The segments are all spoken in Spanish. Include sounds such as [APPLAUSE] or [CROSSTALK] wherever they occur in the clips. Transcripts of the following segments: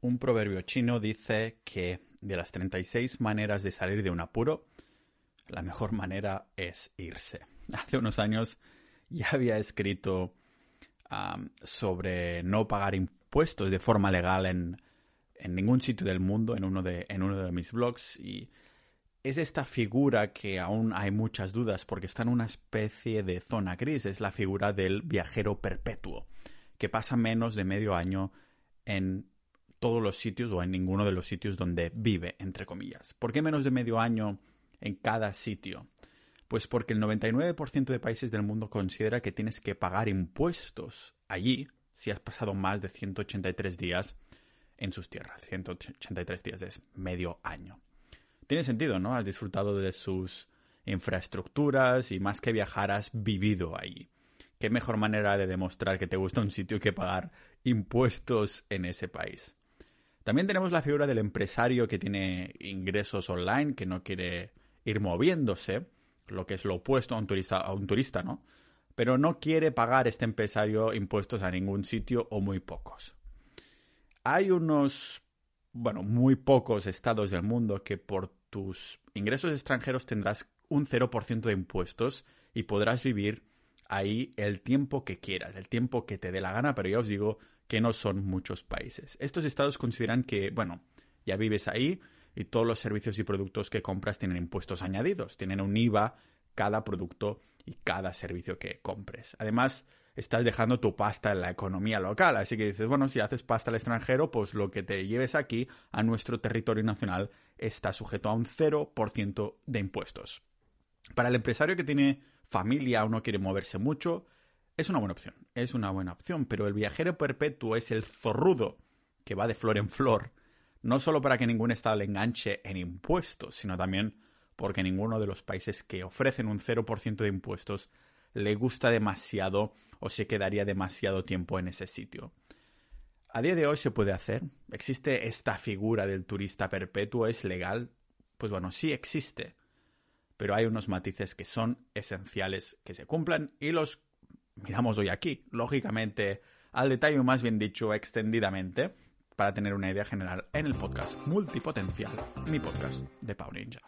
Un proverbio chino dice que de las 36 maneras de salir de un apuro, la mejor manera es irse. [LAUGHS] Hace unos años ya había escrito sobre no pagar impuestos de forma legal en, en ningún sitio del mundo en uno, de, en uno de mis blogs y es esta figura que aún hay muchas dudas porque está en una especie de zona gris, es la figura del viajero perpetuo, que pasa menos de medio año en todos los sitios o en ninguno de los sitios donde vive, entre comillas. ¿Por qué menos de medio año en cada sitio? Pues porque el 99% de países del mundo considera que tienes que pagar impuestos allí si has pasado más de 183 días en sus tierras. 183 días es medio año. Tiene sentido, ¿no? Has disfrutado de sus infraestructuras y más que viajar has vivido allí. ¿Qué mejor manera de demostrar que te gusta un sitio que pagar impuestos en ese país? También tenemos la figura del empresario que tiene ingresos online, que no quiere ir moviéndose, lo que es lo opuesto a un turista, a un turista ¿no? Pero no quiere pagar este empresario impuestos a ningún sitio o muy pocos. Hay unos, bueno, muy pocos estados del mundo que por tus ingresos extranjeros tendrás un 0% de impuestos y podrás vivir ahí el tiempo que quieras, el tiempo que te dé la gana, pero ya os digo que no son muchos países. Estos estados consideran que, bueno, ya vives ahí y todos los servicios y productos que compras tienen impuestos añadidos, tienen un IVA cada producto y cada servicio que compres. Además, estás dejando tu pasta en la economía local, así que dices, bueno, si haces pasta al extranjero, pues lo que te lleves aquí a nuestro territorio nacional está sujeto a un 0% de impuestos. Para el empresario que tiene familia o no quiere moverse mucho, es una buena opción, es una buena opción, pero el viajero perpetuo es el zorrudo que va de flor en flor, no solo para que ningún estado le enganche en impuestos, sino también porque ninguno de los países que ofrecen un 0% de impuestos le gusta demasiado o se quedaría demasiado tiempo en ese sitio. A día de hoy se puede hacer. ¿Existe esta figura del turista perpetuo? ¿Es legal? Pues bueno, sí existe. Pero hay unos matices que son esenciales que se cumplan y los miramos hoy aquí, lógicamente al detalle más bien dicho extendidamente, para tener una idea general en el podcast Multipotencial, mi podcast de Pau Ninja.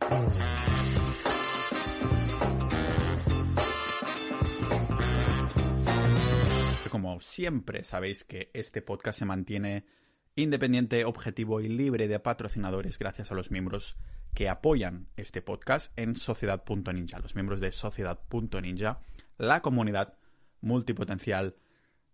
Como siempre sabéis que este podcast se mantiene independiente, objetivo y libre de patrocinadores gracias a los miembros que apoyan este podcast en sociedad.ninja, los miembros de sociedad.ninja, la comunidad multipotencial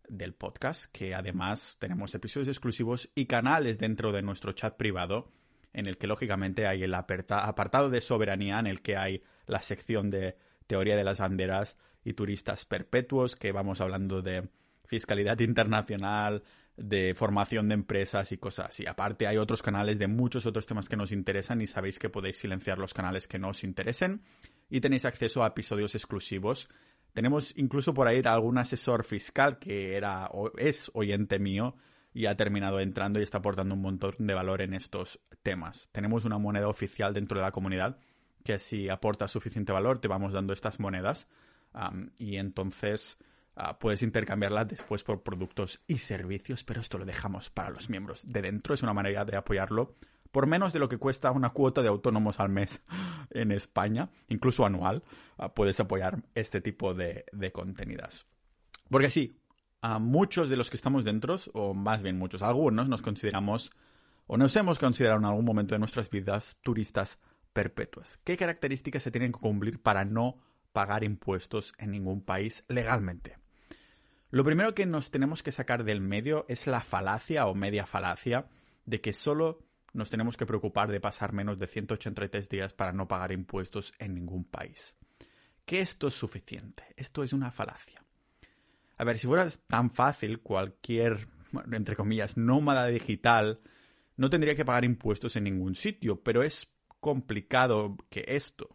del podcast, que además tenemos episodios exclusivos y canales dentro de nuestro chat privado, en el que lógicamente hay el apartado de soberanía, en el que hay la sección de teoría de las banderas y turistas perpetuos, que vamos hablando de fiscalidad internacional, de formación de empresas y cosas así. Aparte hay otros canales de muchos otros temas que nos interesan y sabéis que podéis silenciar los canales que no os interesen y tenéis acceso a episodios exclusivos tenemos incluso por ahí algún asesor fiscal que era o es oyente mío y ha terminado entrando y está aportando un montón de valor en estos temas. Tenemos una moneda oficial dentro de la comunidad que si aporta suficiente valor te vamos dando estas monedas y entonces ah, puedes intercambiarlas después por productos y servicios, pero esto lo dejamos para los miembros de dentro. Es una manera de apoyarlo por menos de lo que cuesta una cuota de autónomos al mes [LAUGHS] en España, incluso anual, ah, puedes apoyar este tipo de, de contenidas. Porque sí, a muchos de los que estamos dentro, o más bien muchos, algunos nos consideramos o nos hemos considerado en algún momento de nuestras vidas turistas perpetuas. ¿Qué características se tienen que cumplir para no pagar impuestos en ningún país legalmente? Lo primero que nos tenemos que sacar del medio es la falacia o media falacia de que solo nos tenemos que preocupar de pasar menos de 183 días para no pagar impuestos en ningún país. Que esto es suficiente. Esto es una falacia. A ver, si fuera tan fácil, cualquier, entre comillas, nómada digital no tendría que pagar impuestos en ningún sitio, pero es complicado que esto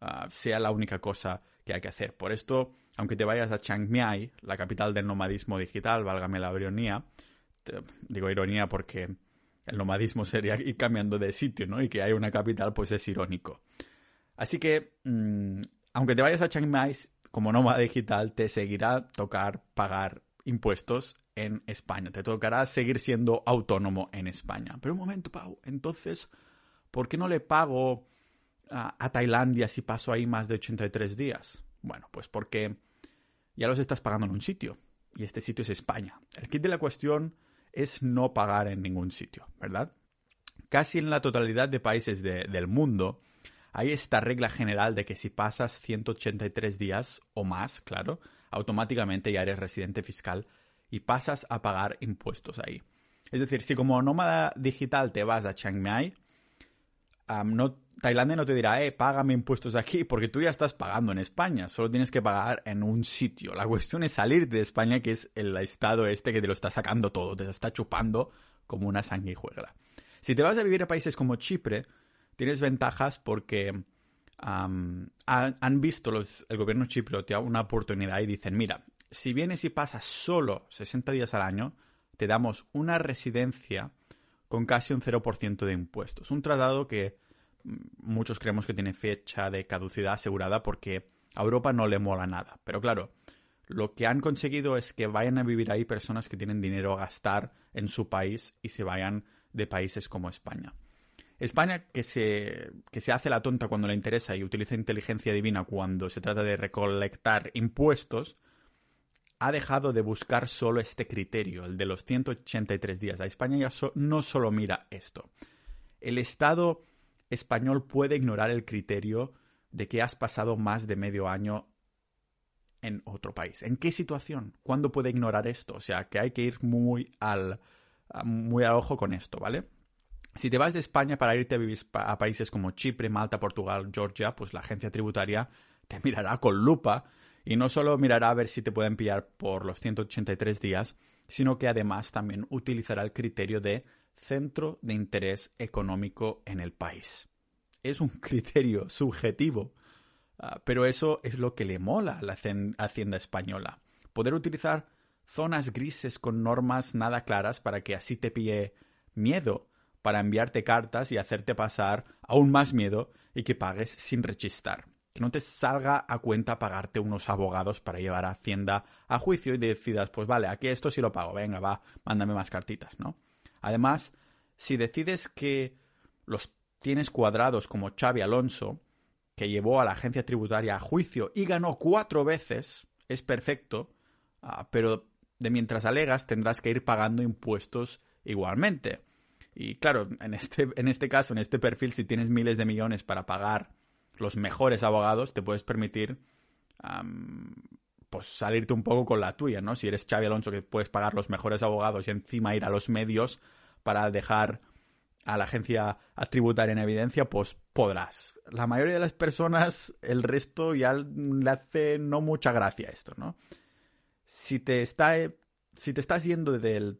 ah, sea la única cosa que hay que hacer. Por esto, aunque te vayas a Chiang Mai, la capital del nomadismo digital, válgame la ironía, digo ironía porque el nomadismo sería ir cambiando de sitio, ¿no? Y que hay una capital, pues es irónico. Así que, mm, aunque te vayas a Chiang Mai como nómada digital, te seguirá tocar pagar impuestos en España. Te tocará seguir siendo autónomo en España. Pero un momento, Pau, entonces, ¿por qué no le pago a, a Tailandia si paso ahí más de 83 días? Bueno, pues porque ya los estás pagando en un sitio. Y este sitio es España. El kit de la cuestión es no pagar en ningún sitio, ¿verdad? Casi en la totalidad de países del mundo hay esta regla general de que si pasas 183 días o más, claro, automáticamente ya eres residente fiscal y pasas a pagar impuestos ahí. Es decir, si como nómada digital te vas a Chiang Mai, no, Tailandia no te dirá, eh, págame impuestos aquí, porque tú ya estás pagando en España, solo tienes que pagar en un sitio. La cuestión es salir de España, que es el estado este que te lo está sacando todo, te lo está chupando como una sanguijuela. Si te vas a vivir a países como Chipre, tienes ventajas porque han, visto el gobierno chipriota una oportunidad y dicen, mira, si vienes y pasas solo 60 días al año, te damos una residencia con casi un 0% de impuestos. Un tratado que muchos creemos que tiene fecha de caducidad asegurada porque a Europa no le mola nada. Pero claro, lo que han conseguido es que vayan a vivir ahí personas que tienen dinero a gastar en su país y se vayan de países como España. España, que se, que se hace la tonta cuando le interesa y utiliza inteligencia divina cuando se trata de recolectar impuestos, ha dejado de buscar solo este criterio, el de los 183 días. A España ya no solo mira esto. El Estado español puede ignorar el criterio de que has pasado más de medio año en otro país. ¿En qué situación? ¿Cuándo puede ignorar esto? O sea, que hay que ir muy al, muy al ojo con esto, ¿vale? Si te vas de España para irte a vivir a países como Chipre, Malta, Portugal, Georgia, pues la agencia tributaria te mirará con lupa y no solo mirará a ver si te pueden pillar por los 183 días, sino que además también utilizará el criterio de centro de interés económico en el país. Es un [LAUGHS] criterio subjetivo, ah, pero eso es lo que le mola a la Hacienda española. Poder utilizar zonas grises con normas nada claras para que así te pille miedo para enviarte cartas y hacerte pasar aún más miedo y que pagues sin rechistar. Que no te salga a cuenta pagarte unos abogados para llevar a Hacienda a juicio y decidas, pues vale, aquí esto sí lo pago, venga, va, mándame más cartitas, ¿no? Además, si decides que los tienes cuadrados como Xavi Alonso, que llevó a la agencia tributaria a juicio y ganó cuatro veces, es perfecto, ah, pero de mientras alegas tendrás que ir pagando impuestos igualmente. Y claro, en este, en este caso, en este perfil, si tienes miles de millones para pagar los mejores abogados, te puedes permitir pues salirte un poco con la tuya, ¿no? Si eres Xavi Alonso que puedes pagar los mejores abogados y encima ir a los medios para dejar a la agencia a tributar en evidencia, pues podrás. La mayoría de las personas, el resto ya le hace no mucha gracia esto, ¿no? Si te está si te estás yendo del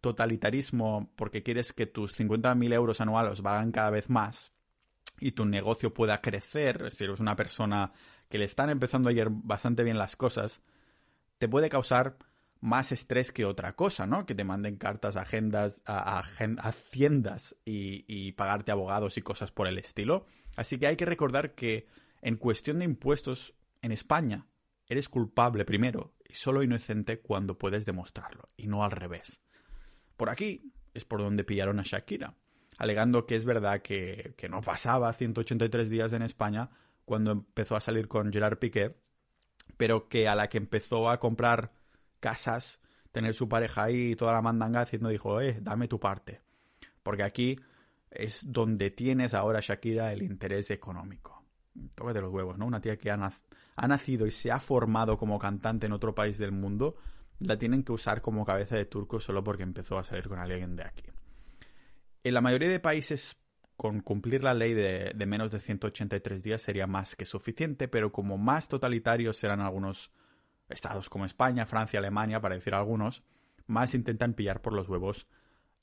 totalitarismo porque quieres que tus 50.000 euros anuales valgan cada vez más y tu negocio pueda crecer, si eres una persona que le están empezando a bastante bien las cosas, te puede causar más estrés que otra cosa, ¿no? Que te manden cartas a agendas, a, haciendas y, y pagarte abogados y cosas por el estilo. Así que hay que recordar que en cuestión de impuestos en España eres culpable primero y solo inocente cuando puedes demostrarlo, y no al revés. Por aquí es por donde pillaron a Shakira, alegando que es verdad que, que no pasaba 183 días en España cuando empezó a salir con Gerard Piqué, pero que a la que empezó a comprar casas, tener su pareja ahí y toda la mandanga haciendo, dijo, eh, dame tu parte. Porque aquí es donde tienes ahora Shakira el interés económico. Tócate los huevos, ¿no? Una tía que ha, ha nacido y se ha formado como cantante en otro país del mundo, la tienen que usar como cabeza de turco solo porque empezó a salir con alguien de aquí. En la mayoría de países, con cumplir la ley de, menos de 183 días sería más que suficiente, pero como más totalitarios serán algunos estados como España, Francia, Alemania, para decir algunos, más intentan pillar por los huevos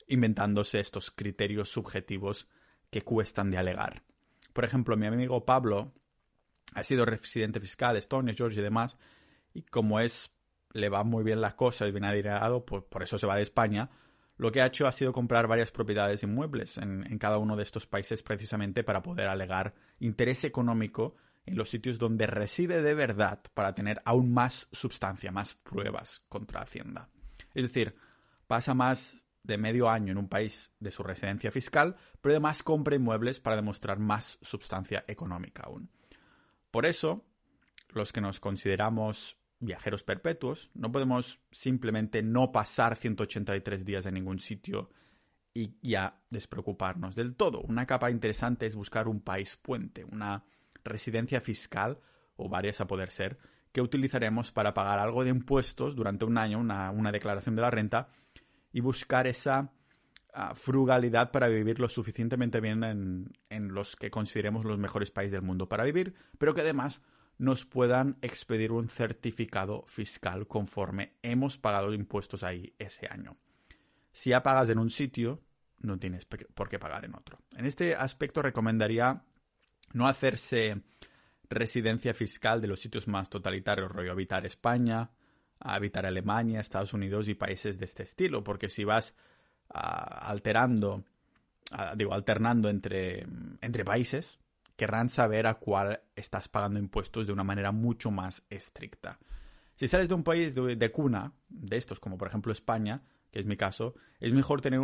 inventándose estos criterios subjetivos que cuestan de alegar. Por ejemplo, mi amigo Pablo ha sido residente fiscal, Estonia, Georgia y demás, y como es, le va muy bien las cosas, bien adinerado, pues por eso se va de España, lo que ha hecho ha sido comprar varias propiedades inmuebles en, en cada uno de estos países precisamente para poder alegar interés económico en los sitios donde reside de verdad para tener aún más sustancia, más pruebas contra Hacienda. Es decir, pasa más de medio año en un país de su residencia fiscal, pero además compra inmuebles para demostrar más sustancia económica aún. Por eso, los que nos consideramos viajeros perpetuos, no podemos simplemente no pasar 183 días en ningún sitio y ya despreocuparnos del todo. Una capa interesante es buscar un país puente, una residencia fiscal, o varias a poder ser, que utilizaremos para pagar algo de impuestos durante un año, una, declaración de la renta, y buscar esa ah, frugalidad para vivir lo suficientemente bien en, en los que consideremos los mejores países del mundo para vivir, pero que además nos puedan expedir un certificado fiscal conforme hemos pagado impuestos ahí ese año. Si ya pagas en un sitio, no tienes por qué pagar en otro. En este aspecto recomendaría no hacerse residencia fiscal de los sitios más totalitarios, rollo habitar España, habitar Alemania, Estados Unidos y países de este estilo, porque si vas ah, alterando, ah, digo, alternando entre, entre países, querrán saber a cuál estás pagando impuestos de una manera mucho más estricta. Si sales de un país de, cuna, de estos, como por ejemplo España, que es mi caso, es mejor tener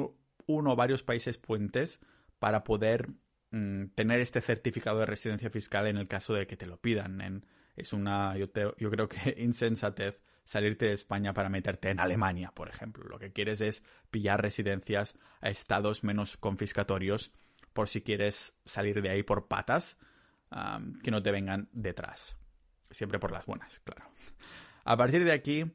uno o varios países puentes para poder mm, tener este certificado de residencia fiscal en el caso de que te lo pidan. es una, yo, yo creo que [LAUGHS] insensatez salirte de España para meterte en Alemania, por ejemplo. Lo que quieres es pillar residencias a estados menos confiscatorios por si quieres salir de ahí por patas, que no te vengan detrás. Siempre por las buenas, claro. A partir de aquí,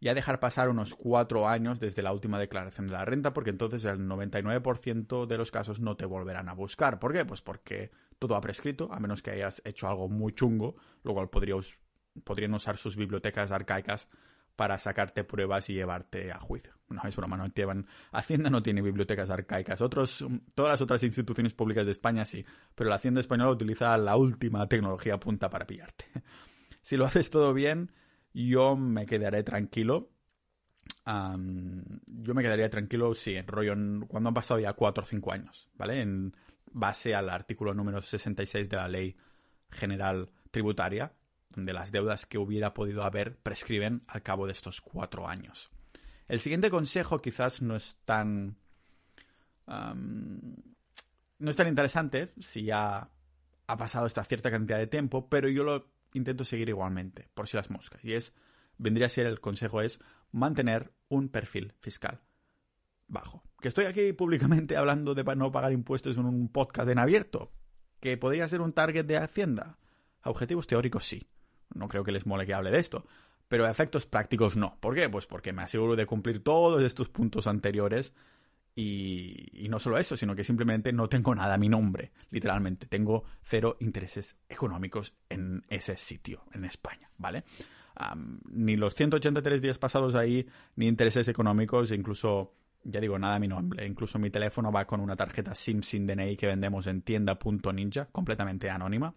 ya dejar pasar unos cuatro años desde la última declaración de la renta, porque entonces el 99% de los casos no te volverán a buscar. ¿Por qué? Pues porque todo ha prescrito, a menos que hayas hecho algo muy chungo, lo cual podrían usar sus bibliotecas arcaicas para sacarte pruebas y llevarte a juicio. No, es broma, no llevan. Hacienda no tiene bibliotecas arcaicas. Otros, todas las otras instituciones públicas de España sí, pero la Hacienda española utiliza la última tecnología punta para pillarte. Si lo haces todo bien, yo me quedaré tranquilo. yo me quedaría tranquilo, sí, en rollo, cuando han pasado ya 4 o 5 años, ¿vale? En base al artículo número 66 de la Ley General Tributaria, de las deudas que hubiera podido haber prescriben al cabo de estos cuatro años. El siguiente consejo quizás no es tan... no es tan interesante si ya ha pasado esta cierta cantidad de tiempo, pero yo lo intento seguir igualmente, por si las moscas. Y es, vendría a ser el consejo es mantener un perfil fiscal bajo. Que estoy aquí públicamente [LAUGHS] hablando de no pagar impuestos en un podcast en abierto, que podría ser un target de Hacienda. objetivos teóricos sí. No creo que les mole que hable de esto. Pero efectos prácticos no. ¿Por qué? Pues porque me aseguro de cumplir todos estos puntos anteriores y, no solo eso, sino que simplemente no tengo nada a mi nombre, literalmente. Tengo cero intereses económicos en ese sitio, en España, ¿vale? ni los 183 días pasados ahí, ni intereses económicos, incluso, ya digo, nada a mi nombre. Incluso mi teléfono va con una tarjeta SIM sin DNI que vendemos en tienda.ninja, completamente anónima.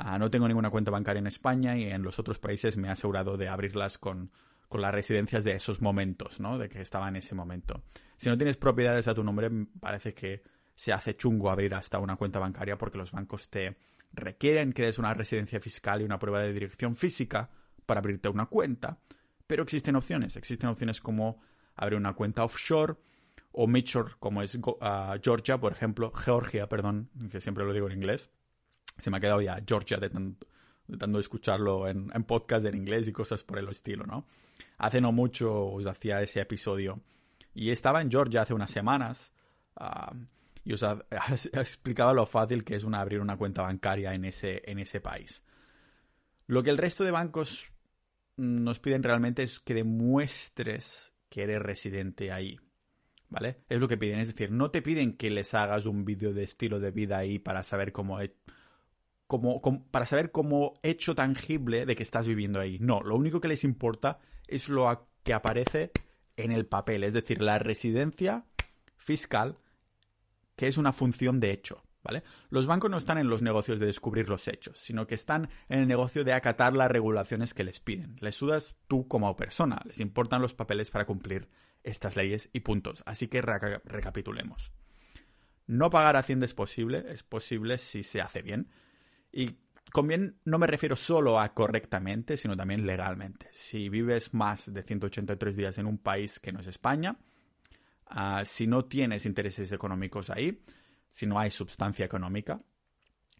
Ah, no tengo ninguna cuenta bancaria en España y en los otros países me he asegurado de abrirlas con, las residencias de esos momentos, ¿no? De que estaba en ese momento. Si no tienes propiedades a tu nombre, parece que se hace chungo abrir hasta una cuenta bancaria porque los bancos te requieren que des una residencia fiscal y una prueba de dirección física para abrirte una cuenta. Pero existen opciones. Existen opciones como abrir una cuenta offshore o midshore, como es ah, Georgia, por ejemplo, Georgia, perdón, que siempre lo digo en inglés se me ha quedado ya Georgia de tanto, escucharlo en, podcast en inglés y cosas por el estilo, ¿no? Hace no mucho os hacía ese episodio y estaba en Georgia hace unas semanas ah, y os [LAUGHS] explicaba lo fácil que es una, abrir una cuenta bancaria en ese, en ese país. Lo que el resto de bancos nos piden realmente es que demuestres que eres residente ahí. ¿Vale? Es lo que piden. Es decir, no te piden que les hagas un vídeo de estilo de vida ahí para saber cómo, como, para saber cómo hecho tangible de que estás viviendo ahí. No, lo único que les importa es lo que aparece en el papel, es decir, la residencia fiscal, que es una función de hecho. ¿Vale? Los bancos no están en los negocios de descubrir los hechos, sino que están en el negocio de acatar las regulaciones que les piden. Les sudas tú como persona, les importan los papeles para cumplir estas leyes y puntos. Así que recapitulemos. No pagar Hacienda es posible, es posible si se hace bien, y con bien no me refiero solo a correctamente, sino también legalmente. Si vives más de 183 días en un país que no es España, ah, si no tienes intereses económicos ahí, si no hay sustancia económica,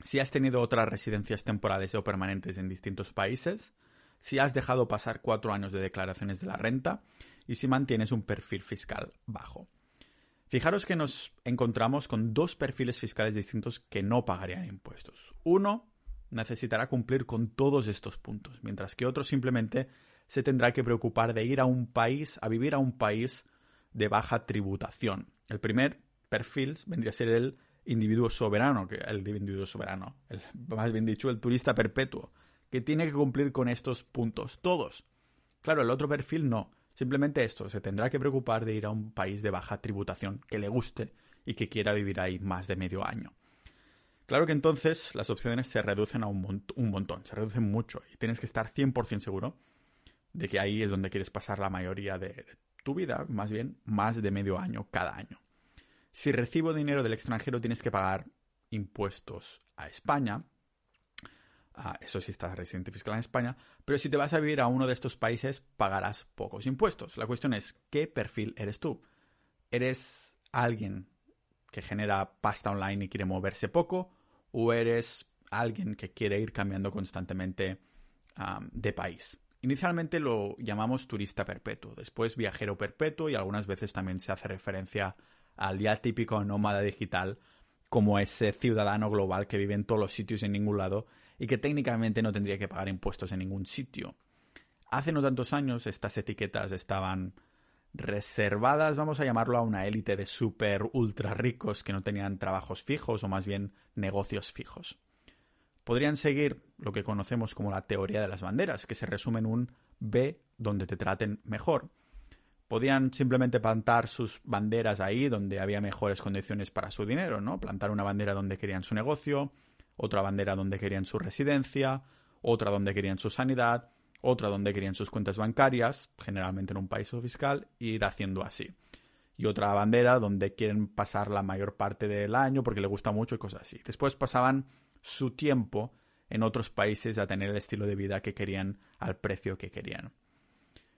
si has tenido otras residencias temporales o permanentes en distintos países, si has dejado pasar cuatro años de declaraciones de la renta y si mantienes un perfil fiscal bajo. Fijaros que nos encontramos con dos perfiles fiscales distintos que no pagarían impuestos. Uno necesitará cumplir con todos estos puntos, mientras que otro simplemente se tendrá que preocupar de ir a un país, a vivir a un país de baja tributación. El primer perfil vendría a ser el individuo soberano, que el individuo soberano, el, más bien dicho, el turista perpetuo, que tiene que cumplir con estos puntos, todos. Claro, el otro perfil no. Simplemente esto, se tendrá que preocupar de ir a un país de baja tributación que le guste y que quiera vivir ahí más de medio año. Claro que entonces las opciones se reducen a un, un montón, se reducen mucho y tienes que estar 100% seguro de que ahí es donde quieres pasar la mayoría de, tu vida, más bien más de medio año cada año. Si recibo dinero del extranjero tienes que pagar impuestos a España, eso sí estás residente fiscal en España, pero si te vas a vivir a uno de estos países pagarás pocos impuestos. La cuestión es, ¿qué perfil eres tú? ¿Eres alguien que genera pasta online y quiere moverse poco? o eres alguien que quiere ir cambiando constantemente de país. Inicialmente lo llamamos turista perpetuo, después viajero perpetuo y algunas veces también se hace referencia al ya típico nómada digital como ese ciudadano global que vive en todos los sitios y en ningún lado y que técnicamente no tendría que pagar impuestos en ningún sitio. Hace no tantos años estas etiquetas estaban reservadas, vamos a llamarlo, a una élite de súper ultra ricos que no tenían trabajos fijos o más bien negocios fijos. Podrían seguir lo que conocemos como la teoría de las banderas, que se resume en un B donde te traten mejor. Podían simplemente plantar sus banderas ahí donde había mejores condiciones para su dinero, ¿no? Plantar una bandera donde querían su negocio, otra bandera donde querían su residencia, otra donde querían su sanidad, otra donde querían sus cuentas bancarias, generalmente en un país fiscal, e ir haciendo así. Y otra bandera donde quieren pasar la mayor parte del año porque le gusta mucho y cosas así. Después pasaban su tiempo en otros países a tener el estilo de vida que querían al precio que querían.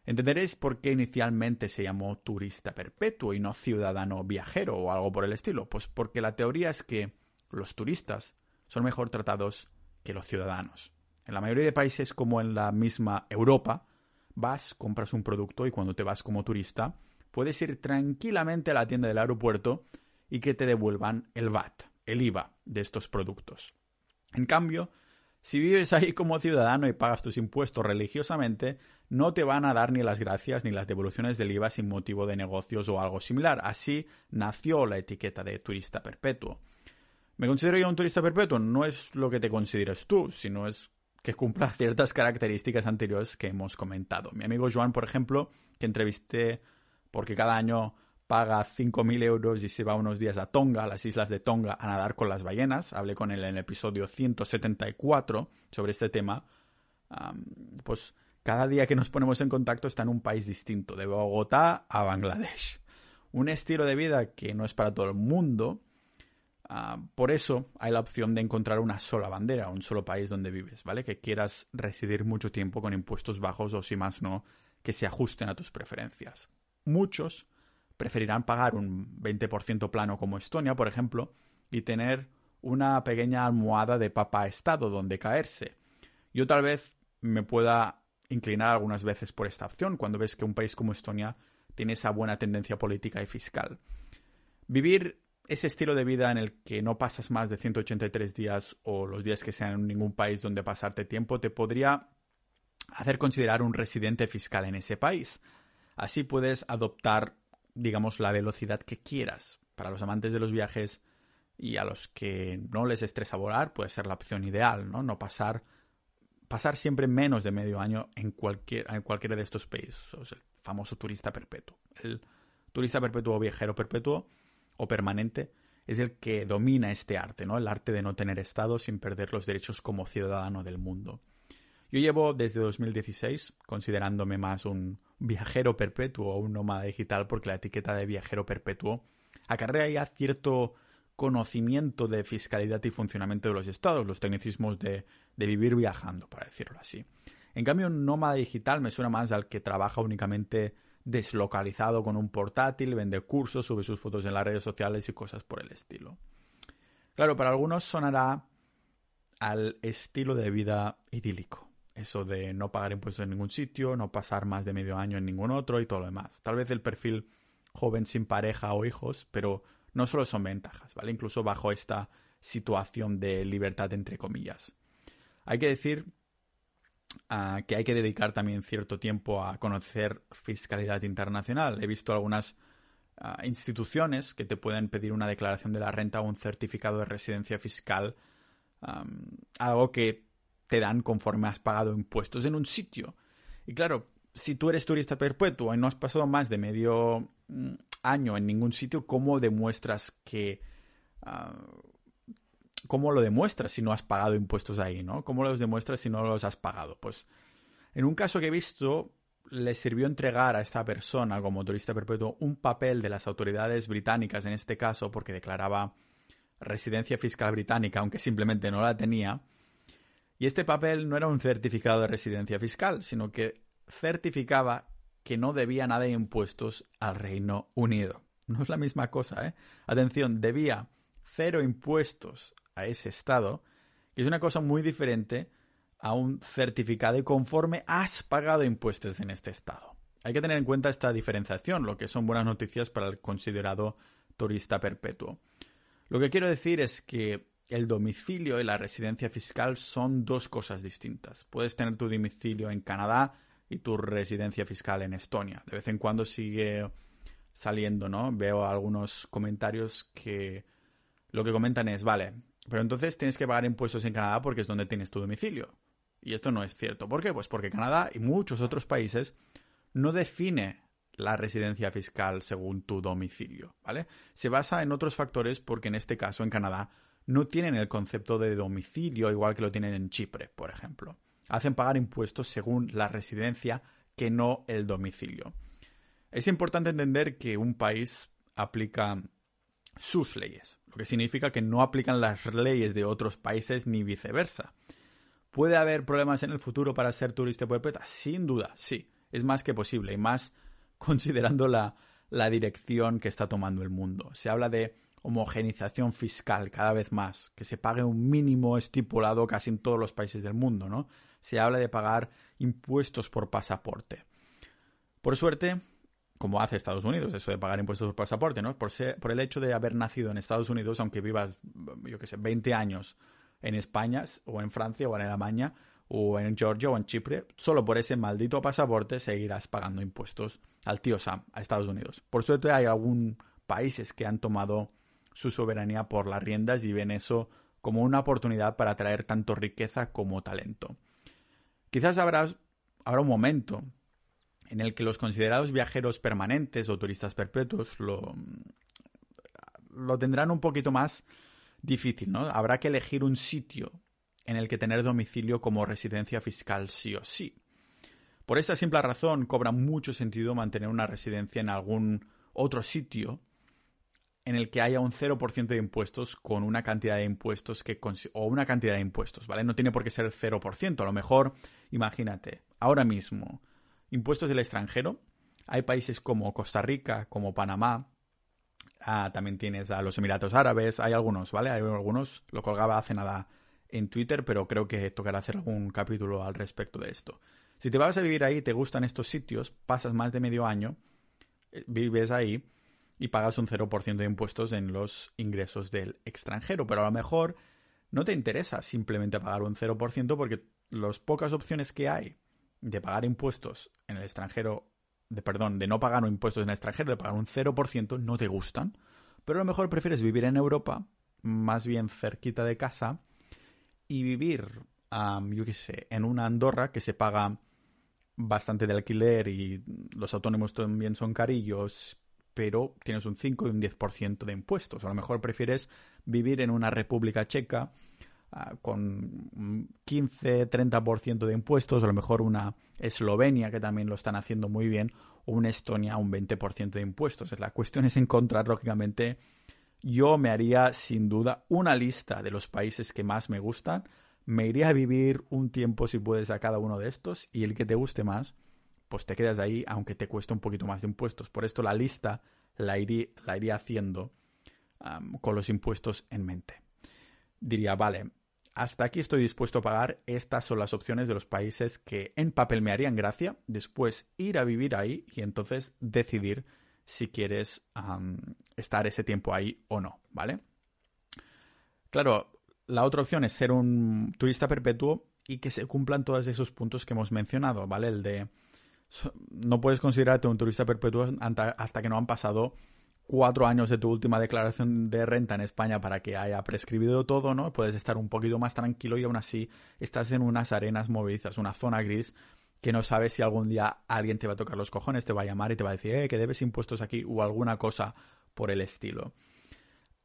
Entenderéis por qué inicialmente se llamó turista perpetuo y no ciudadano viajero o algo por el estilo. Pues porque la teoría es que los turistas son mejor tratados que los ciudadanos. En la mayoría de países, como en la misma Europa, vas, compras un producto y cuando te vas como turista, puedes ir tranquilamente a la tienda del aeropuerto y que te devuelvan el VAT, el IVA de estos productos. En cambio, si vives ahí como ciudadano y pagas tus impuestos religiosamente, no te van a dar ni las gracias ni las devoluciones del IVA sin motivo de negocios o algo similar. Así nació la etiqueta de turista perpetuo. ¿Me considero yo un turista perpetuo? No es lo que te consideras tú, sino es que cumpla [LAUGHS] ciertas características anteriores que hemos comentado. Mi amigo Joan, por ejemplo, que entrevisté porque cada año paga 5.000 euros y se va unos días a Tonga, a las islas de Tonga, a nadar con las ballenas. Hablé con él en el episodio 174 sobre este tema. pues cada día que nos ponemos en contacto está en un país distinto, de Bogotá a Bangladesh. Un estilo de vida que no es para todo el mundo, Ah, por eso hay la opción de encontrar una sola bandera, un solo país donde vives, ¿vale? Que quieras residir mucho tiempo con impuestos bajos o si más no, que se ajusten a tus preferencias. Muchos preferirán pagar un 20% plano como Estonia, por ejemplo, y tener una pequeña almohada de papa estado donde caerse. Yo tal vez me pueda inclinar algunas veces por esta opción cuando ves que un país como Estonia tiene esa buena tendencia política y fiscal. Vivir ese estilo de vida en el que no pasas más de 183 días o los días que sean en ningún país donde pasarte tiempo te podría hacer considerar un residente fiscal en ese país. Así puedes adoptar, digamos, la velocidad que quieras. Para los amantes de los viajes y a los que no les estresa volar, puede ser la opción ideal, ¿no? No pasar, pasar siempre menos de medio año en, cualquier, en cualquiera de estos países. el famoso turista perpetuo. El turista perpetuo o viajero perpetuo o permanente es el que domina este arte, ¿no? El arte de no tener Estado sin perder los derechos como ciudadano del mundo. Yo llevo desde 2016 considerándome más un viajero perpetuo o un nómada digital porque la etiqueta de viajero perpetuo acarrea ya cierto conocimiento de fiscalidad y funcionamiento de los estados, los tecnicismos de, de vivir viajando, para decirlo así. En cambio, un nómada digital me suena más al que trabaja únicamente deslocalizado con un portátil, vende cursos, sube sus fotos en las redes sociales y cosas por el estilo. Claro, para algunos sonará al estilo de vida idílico. Eso de no pagar impuestos en ningún sitio, no pasar más de medio año en ningún otro y todo lo demás. Tal vez el perfil joven sin pareja o hijos, pero no solo son ventajas, ¿vale? Incluso bajo esta situación de libertad entre comillas. Hay que decir que hay que dedicar también cierto tiempo a conocer fiscalidad internacional. He visto algunas ah, instituciones que te pueden pedir una declaración de la renta o un certificado de residencia fiscal, algo que te dan conforme has pagado impuestos en un sitio. Y claro, si tú eres turista perpetuo y no has pasado más de medio mm, año en ningún sitio, ¿cómo demuestras que... Ah, ¿Cómo lo demuestras si no has pagado impuestos ahí, no? ¿Cómo los demuestras si no los has pagado? Pues en un caso que he visto, le sirvió entregar a esta persona como turista perpetuo un papel de las autoridades británicas en este caso, porque declaraba residencia fiscal británica, aunque simplemente no la tenía. Y este papel no era un certificado de residencia fiscal, sino que certificaba que no debía nada de impuestos al Reino Unido. No es la misma cosa, ¿eh? Atención, debía cero impuestos ese Estado, que es una cosa muy diferente a un certificado y conforme has pagado impuestos en este Estado. Hay que tener en cuenta esta diferenciación, lo que son buenas noticias para el considerado turista perpetuo. Lo que quiero decir es que el domicilio y la residencia fiscal son dos cosas distintas. Puedes tener tu domicilio en Canadá y tu residencia fiscal en Estonia. De vez en cuando sigue saliendo, ¿no? Veo algunos comentarios que lo que comentan es, vale, pero entonces tienes que pagar impuestos en Canadá porque es donde tienes tu domicilio. Y esto no es cierto. ¿Por qué? Pues porque Canadá y muchos otros países no define la residencia fiscal según tu domicilio, ¿vale? Se basa en otros factores porque en este caso en Canadá no tienen el concepto de domicilio igual que lo tienen en Chipre, por ejemplo hacen pagar impuestos según la residencia que no el domicilio. Es importante entender que un país aplica sus leyes, lo que significa que no aplican las leyes de otros países ni viceversa. ¿Puede haber problemas en el futuro para ser turista perpetua? Sin duda, sí. Es más que posible y más [LAUGHS] considerando la, la dirección que está tomando el mundo. Se habla de homogenización fiscal cada vez más, que se pague un mínimo estipulado casi en todos los países del mundo, ¿no? se habla de pagar impuestos por pasaporte. Por suerte, como hace Estados Unidos, eso de pagar impuestos por pasaporte, ¿no? Por, el hecho de haber nacido en Estados Unidos, aunque vivas, yo qué sé, 20 años en España, o en Francia, o en Alemania, o en Georgia, o en Chipre, solo por ese maldito pasaporte seguirás pagando impuestos al tío Sam, a Estados Unidos. Por suerte hay algunos países que han tomado su soberanía por las riendas y ven eso como una oportunidad para traer tanto riqueza como talento. Quizás habrá un momento en el que los considerados viajeros permanentes o turistas perpetuos lo, lo tendrán un poquito más difícil, ¿no? Habrá que elegir un sitio en el que tener domicilio como residencia fiscal sí o sí. Por esta simple razón cobra mucho sentido mantener una residencia en algún otro sitio en el que haya un 0% de impuestos con una cantidad de impuestos que o una cantidad de impuestos, ¿vale? No tiene por qué ser el 0%, a lo mejor, imagínate, ahora mismo, impuestos del extranjero, hay países como Costa Rica, como Panamá, ah, también tienes a los Emiratos Árabes, hay algunos, ¿vale? Hay algunos, lo colgaba hace nada en Twitter, pero creo que tocará hacer algún capítulo al respecto de esto. Si te vas a vivir ahí, te gustan estos sitios, pasas más de medio año, eh, vives ahí, y pagas un 0% de impuestos en los ingresos del extranjero. Pero a lo mejor no te interesa simplemente pagar un 0% porque las pocas opciones que hay de pagar impuestos en el extranjero, de perdón, de no pagar impuestos en el extranjero, de pagar un 0%, no te gustan. Pero a lo mejor prefieres vivir en Europa, más bien cerquita de casa, y vivir, yo qué sé, en una Andorra que se paga bastante de alquiler y los autónomos también son carillos, pero tienes un 5 y un 10% de impuestos. A lo mejor prefieres vivir en una República Checa con 15-30% de impuestos, a lo mejor una Eslovenia que también lo están haciendo muy bien, o una Estonia un 20% de impuestos. La cuestión es encontrar, lógicamente, yo me haría sin duda una lista de los países que más me gustan, me iría a vivir un tiempo si puedes a cada uno de estos y el que te guste más, pues te quedas ahí aunque te cueste un poquito más de impuestos. Por esto la lista la iría, la iría haciendo con los impuestos en mente. Diría, vale, hasta aquí estoy dispuesto a pagar, estas son las opciones de los países que en papel me harían gracia, después ir a vivir ahí y entonces decidir si quieres estar ese tiempo ahí o no, ¿vale? Claro, la otra opción es ser un turista perpetuo y que se cumplan todos esos puntos que hemos mencionado, ¿vale? El de no puedes considerarte un turista perpetuo hasta que no han pasado cuatro años de tu última declaración de renta en España para que haya prescribido todo, ¿no? Puedes estar un poquito más tranquilo y aún así estás en unas arenas movedizas, una zona gris que no sabes si algún día alguien te va a tocar los cojones, te va a llamar y te va a decir, eh, que debes impuestos aquí o alguna cosa por el estilo.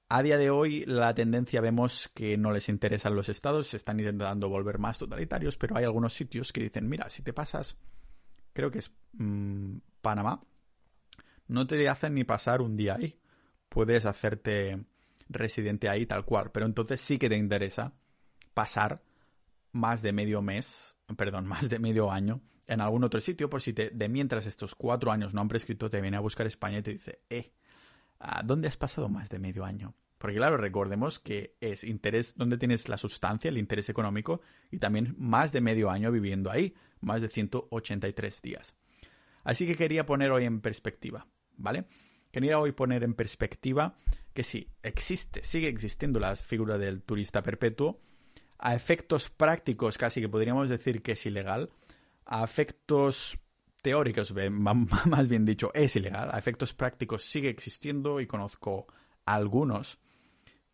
A día de hoy la tendencia vemos que no les interesan los estados, se están intentando volver más totalitarios, pero hay algunos sitios que dicen, mira, si te pasas, creo que es mm, Panamá, no te hacen ni pasar un día ahí. Puedes hacerte residente ahí tal cual, pero entonces sí que te interesa pasar más de medio mes, perdón, [LAUGHS] más de medio año en algún otro sitio, por si te, de mientras estos cuatro años no han prescrito, te viene a buscar España y te dice, eh, ¿dónde has pasado más de medio año? Porque claro, recordemos que es interés donde tienes la sustancia, el interés económico, y también más de medio año viviendo ahí, más de 183 días. Así que quería poner hoy en perspectiva. ¿Vale? Quería hoy poner en perspectiva que sí, existe, sigue existiendo la figura del turista perpetuo. A efectos prácticos, casi que podríamos decir que es ilegal. A efectos teóricos, [LAUGHS] más bien dicho, es ilegal. A efectos prácticos sigue existiendo y conozco algunos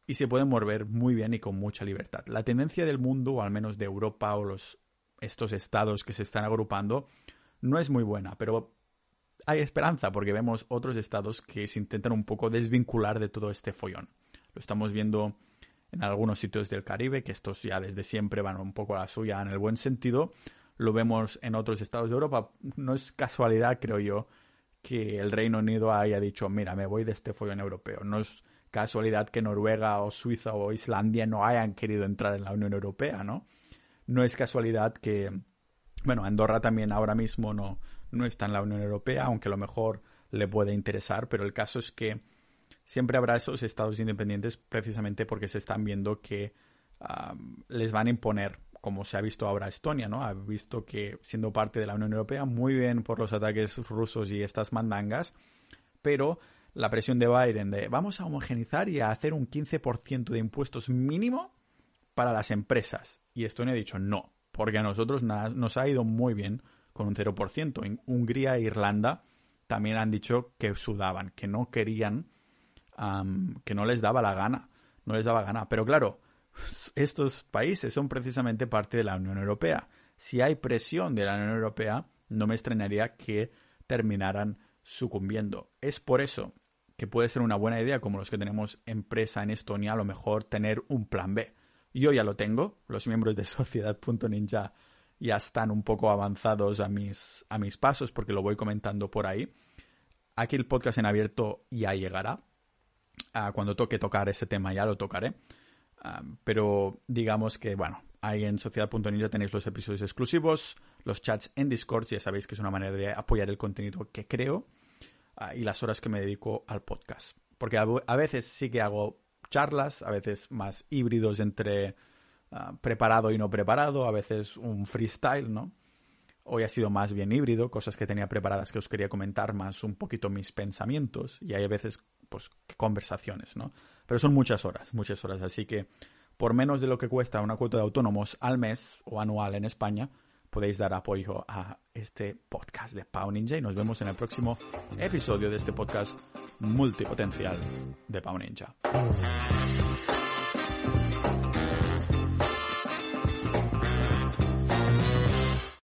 y se pueden mover muy bien y con mucha libertad. La tendencia del mundo, o al menos de Europa o los, estos estados que se están agrupando, no es muy buena, pero hay esperanza porque vemos otros estados que se intentan un poco desvincular de todo este follón. Lo estamos viendo en algunos sitios del Caribe, que estos ya desde siempre van un poco a la suya en el buen sentido. Lo vemos en otros estados de Europa. No es casualidad, creo yo, que el Reino Unido haya dicho, mira, me voy de este follón europeo. No es casualidad que Noruega o Suiza o Islandia no hayan querido entrar en la Unión Europea, ¿no? No es casualidad que, bueno, Andorra también ahora mismo no, no está en la Unión Europea, aunque a lo mejor le puede interesar, pero el caso es que siempre habrá esos estados independientes precisamente porque se están viendo que les van a imponer, como se ha visto ahora Estonia, ¿no? Ha visto que siendo parte de la Unión Europea, muy bien por los ataques rusos y estas mandangas, pero la presión de Biden de vamos a homogenizar y a hacer un 15% de impuestos mínimo para las empresas. Y Estonia ha dicho no, porque a nosotros nos ha ido muy bien con un 0%. En Hungría e Irlanda también han dicho que sudaban, que no querían, que no les daba la gana, no les daba gana. Pero claro, estos países son precisamente parte de la Unión Europea. Si hay presión de la Unión Europea, no me extrañaría que terminaran sucumbiendo. Es por eso que puede ser una buena idea, como los que tenemos empresa en Estonia, a lo mejor tener un plan B. Yo ya lo tengo, los miembros de [LAUGHS] Sociedad.ninja ya están un poco avanzados a mis, a mis pasos porque lo voy comentando por ahí. Aquí el podcast en abierto ya llegará. Ah, cuando toque tocar ese tema ya lo tocaré. Ah, pero digamos que, bueno, ahí en sociedad.ninja tenéis los episodios exclusivos, los chats en Discord, ya sabéis que es una manera de apoyar el contenido que creo ah, y las horas que me dedico al podcast. Porque a veces sí que hago charlas, a veces más híbridos entre Ah, preparado y no preparado, a veces un freestyle, ¿no? Hoy ha sido más bien híbrido, cosas que tenía preparadas que os quería comentar más un poquito mis pensamientos y hay a veces pues conversaciones, ¿no? Pero son muchas horas, muchas horas, así que por menos de lo que cuesta una cuota de autónomos al mes o anual en España, podéis dar apoyo a este podcast de Pau Ninja y nos vemos en el próximo episodio de este podcast multipotencial de Pau Ninja.